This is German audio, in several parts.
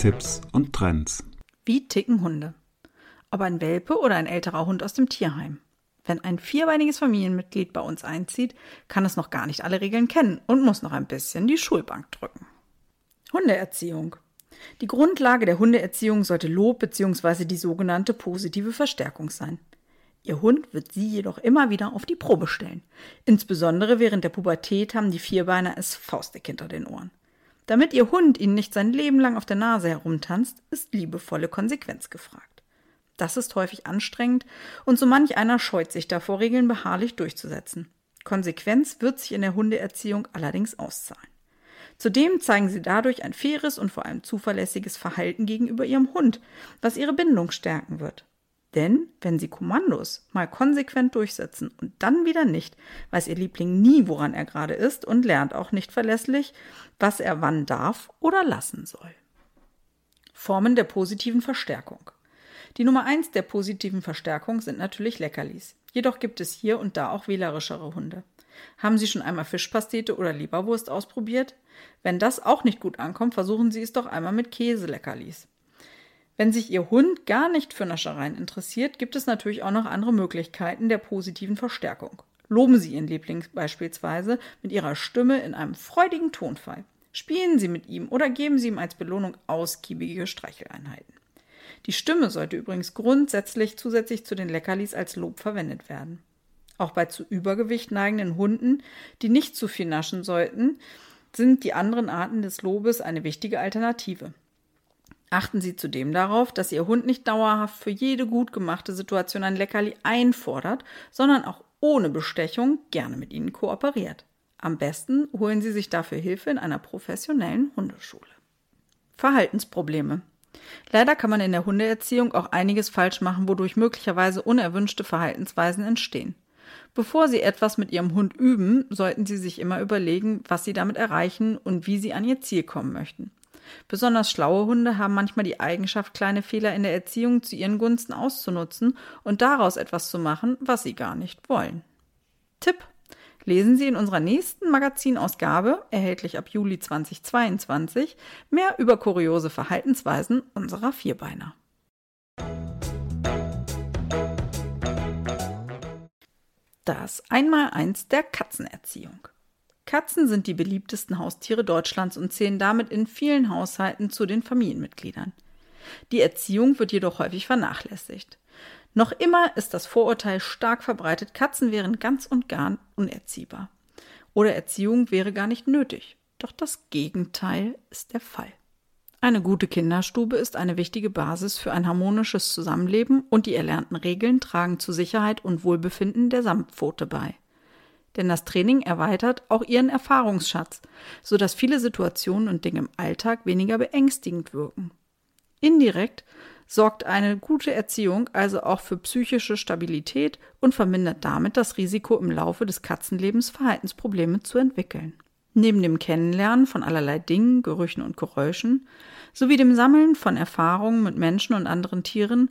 Tipps und Trends. Wie ticken Hunde? Ob ein Welpe oder ein älterer Hund aus dem Tierheim. Wenn ein vierbeiniges Familienmitglied bei uns einzieht, kann es noch gar nicht alle Regeln kennen und muss noch ein bisschen die Schulbank drücken. Hundeerziehung. Die Grundlage der Hundeerziehung sollte Lob bzw. die sogenannte positive Verstärkung sein. Ihr Hund wird sie jedoch immer wieder auf die Probe stellen. Insbesondere während der Pubertät haben die Vierbeiner es faustig hinter den Ohren. Damit Ihr Hund Ihnen nicht sein Leben lang auf der Nase herumtanzt, ist liebevolle Konsequenz gefragt. Das ist häufig anstrengend und so manch einer scheut sich davor, Regeln beharrlich durchzusetzen. Konsequenz wird sich in der Hundeerziehung allerdings auszahlen. Zudem zeigen sie dadurch ein faires und vor allem zuverlässiges Verhalten gegenüber ihrem Hund, was ihre Bindung stärken wird. Denn wenn sie Kommandos mal konsequent durchsetzen und dann wieder nicht, weiß ihr Liebling nie, woran er gerade ist und lernt auch nicht verlässlich, was er wann darf oder lassen soll. Formen der positiven Verstärkung. Die Nummer eins der positiven Verstärkung sind natürlich Leckerlis. Jedoch gibt es hier und da auch wählerischere Hunde. Haben Sie schon einmal Fischpastete oder Leberwurst ausprobiert? Wenn das auch nicht gut ankommt, versuchen Sie es doch einmal mit Käseleckerlis. Wenn sich Ihr Hund gar nicht für Naschereien interessiert, gibt es natürlich auch noch andere Möglichkeiten der positiven Verstärkung. Loben Sie Ihren Liebling beispielsweise mit Ihrer Stimme in einem freudigen Tonfall. Spielen Sie mit ihm oder geben Sie ihm als Belohnung ausgiebige Streicheleinheiten. Die Stimme sollte übrigens grundsätzlich zusätzlich zu den Leckerlis als Lob verwendet werden. Auch bei zu Übergewicht neigenden Hunden, die nicht zu viel naschen sollten, sind die anderen Arten des Lobes eine wichtige Alternative. Achten Sie zudem darauf, dass Ihr Hund nicht dauerhaft für jede gut gemachte Situation ein Leckerli einfordert, sondern auch ohne Bestechung gerne mit Ihnen kooperiert. Am besten holen Sie sich dafür Hilfe in einer professionellen Hundeschule. Verhaltensprobleme. Leider kann man in der Hundeerziehung auch einiges falsch machen, wodurch möglicherweise unerwünschte Verhaltensweisen entstehen. Bevor Sie etwas mit Ihrem Hund üben, sollten Sie sich immer überlegen, was Sie damit erreichen und wie Sie an Ihr Ziel kommen möchten. Besonders schlaue Hunde haben manchmal die Eigenschaft, kleine Fehler in der Erziehung zu ihren Gunsten auszunutzen und daraus etwas zu machen, was sie gar nicht wollen. Tipp Lesen Sie in unserer nächsten Magazinausgabe, erhältlich ab Juli 2022, mehr über kuriose Verhaltensweisen unserer Vierbeiner. Das Einmaleins der Katzenerziehung. Katzen sind die beliebtesten Haustiere Deutschlands und zählen damit in vielen Haushalten zu den Familienmitgliedern. Die Erziehung wird jedoch häufig vernachlässigt. Noch immer ist das Vorurteil stark verbreitet, Katzen wären ganz und gar unerziehbar. Oder Erziehung wäre gar nicht nötig. Doch das Gegenteil ist der Fall. Eine gute Kinderstube ist eine wichtige Basis für ein harmonisches Zusammenleben und die erlernten Regeln tragen zu Sicherheit und Wohlbefinden der Samtpfote bei denn das Training erweitert auch ihren Erfahrungsschatz, sodass viele Situationen und Dinge im Alltag weniger beängstigend wirken. Indirekt sorgt eine gute Erziehung also auch für psychische Stabilität und vermindert damit das Risiko, im Laufe des Katzenlebens Verhaltensprobleme zu entwickeln. Neben dem Kennenlernen von allerlei Dingen, Gerüchen und Geräuschen sowie dem Sammeln von Erfahrungen mit Menschen und anderen Tieren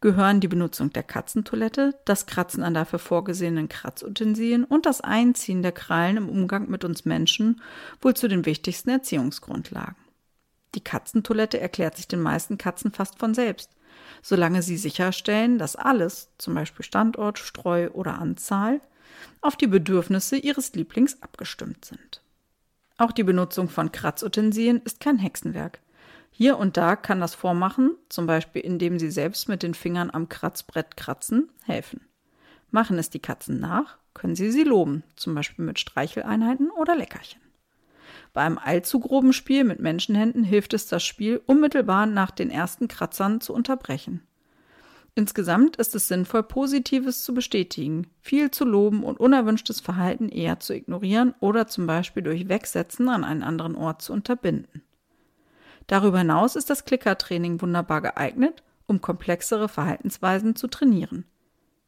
gehören die Benutzung der Katzentoilette, das Kratzen an dafür vorgesehenen Kratzutensilien und das Einziehen der Krallen im Umgang mit uns Menschen wohl zu den wichtigsten Erziehungsgrundlagen. Die Katzentoilette erklärt sich den meisten Katzen fast von selbst, solange sie sicherstellen, dass alles, zum Beispiel Standort, Streu oder Anzahl, auf die Bedürfnisse ihres Lieblings abgestimmt sind. Auch die Benutzung von Kratzutensilien ist kein Hexenwerk. Hier und da kann das Vormachen, zum Beispiel indem sie selbst mit den Fingern am Kratzbrett kratzen, helfen. Machen es die Katzen nach, können sie sie loben, zum Beispiel mit Streicheleinheiten oder Leckerchen. Bei einem allzu groben Spiel mit Menschenhänden hilft es, das Spiel unmittelbar nach den ersten Kratzern zu unterbrechen. Insgesamt ist es sinnvoll, Positives zu bestätigen, viel zu loben und unerwünschtes Verhalten eher zu ignorieren oder zum Beispiel durch Wegsetzen an einen anderen Ort zu unterbinden. Darüber hinaus ist das Klickertraining wunderbar geeignet, um komplexere Verhaltensweisen zu trainieren.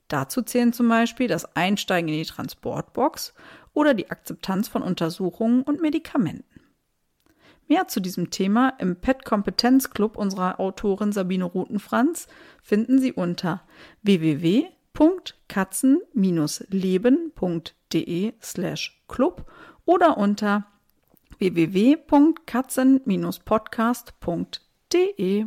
Dazu zählen zum Beispiel das Einsteigen in die Transportbox oder die Akzeptanz von Untersuchungen und Medikamenten. Mehr zu diesem Thema im Pet Kompetenz Club unserer Autorin Sabine Rutenfranz finden Sie unter www.katzen-leben.de slash club oder unter www.katzen-podcast.de.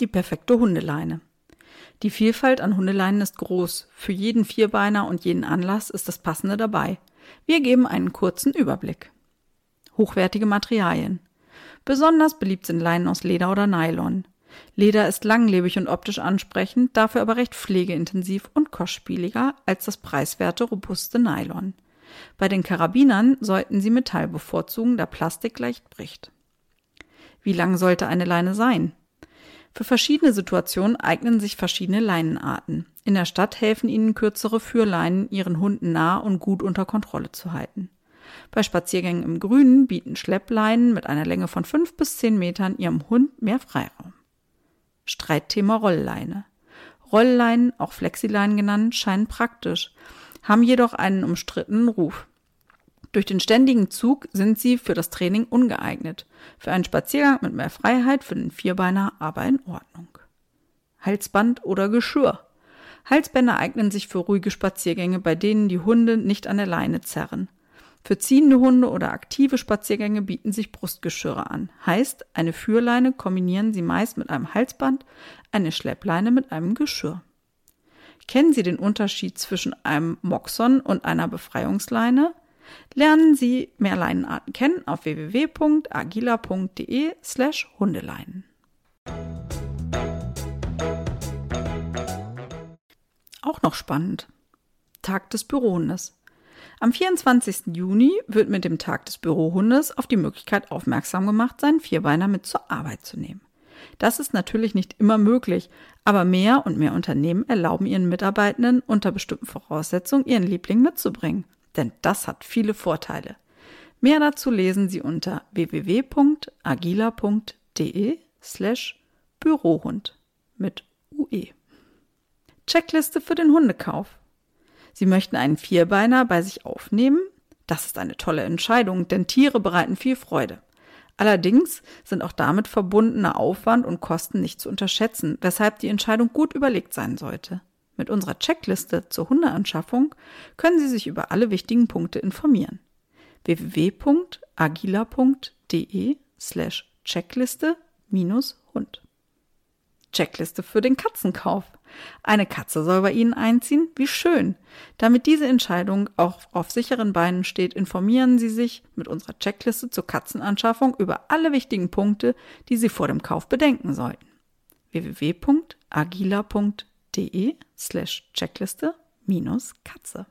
Die perfekte Hundeleine. Die Vielfalt an Hundeleinen ist groß. Für jeden Vierbeiner und jeden Anlass ist das Passende dabei. Wir geben einen kurzen Überblick. Hochwertige Materialien. Besonders beliebt sind Leinen aus Leder oder Nylon. Leder ist langlebig und optisch ansprechend, dafür aber recht pflegeintensiv und kostspieliger als das preiswerte, robuste Nylon. Bei den Karabinern sollten Sie Metall bevorzugen, da Plastik leicht bricht. Wie lang sollte eine Leine sein? Für verschiedene Situationen eignen sich verschiedene Leinenarten. In der Stadt helfen Ihnen kürzere Führleinen, Ihren Hunden nah und gut unter Kontrolle zu halten. Bei Spaziergängen im Grünen bieten Schleppleinen mit einer Länge von fünf bis zehn Metern Ihrem Hund mehr Freiraum. Streitthema Rollleine. Rollleinen, auch Flexileinen genannt, scheinen praktisch, haben jedoch einen umstrittenen Ruf. Durch den ständigen Zug sind sie für das Training ungeeignet. Für einen Spaziergang mit mehr Freiheit für den Vierbeiner aber in Ordnung. Halsband oder Geschirr. Halsbänder eignen sich für ruhige Spaziergänge, bei denen die Hunde nicht an der Leine zerren. Für ziehende Hunde oder aktive Spaziergänge bieten sich Brustgeschirre an. Heißt, eine Führleine kombinieren Sie meist mit einem Halsband, eine Schleppleine mit einem Geschirr. Kennen Sie den Unterschied zwischen einem Moxon und einer Befreiungsleine? Lernen Sie mehr Leinenarten kennen auf www.agila.de slash Hundeleinen. Auch noch spannend. Tag des Bürohundes. Am 24. Juni wird mit dem Tag des Bürohundes auf die Möglichkeit aufmerksam gemacht, seinen Vierbeiner mit zur Arbeit zu nehmen. Das ist natürlich nicht immer möglich, aber mehr und mehr Unternehmen erlauben ihren Mitarbeitenden unter bestimmten Voraussetzungen ihren Liebling mitzubringen. Denn das hat viele Vorteile. Mehr dazu lesen Sie unter www.agila.de slash Bürohund mit UE. Checkliste für den Hundekauf. Sie möchten einen Vierbeiner bei sich aufnehmen? Das ist eine tolle Entscheidung, denn Tiere bereiten viel Freude. Allerdings sind auch damit verbundene Aufwand und Kosten nicht zu unterschätzen, weshalb die Entscheidung gut überlegt sein sollte. Mit unserer Checkliste zur Hundeanschaffung können Sie sich über alle wichtigen Punkte informieren. www.agila.de slash Checkliste-Hund Checkliste für den Katzenkauf. Eine Katze soll bei Ihnen einziehen? Wie schön! Damit diese Entscheidung auch auf sicheren Beinen steht, informieren Sie sich mit unserer Checkliste zur Katzenanschaffung über alle wichtigen Punkte, die Sie vor dem Kauf bedenken sollten. www.agila.de slash Checkliste minus Katze.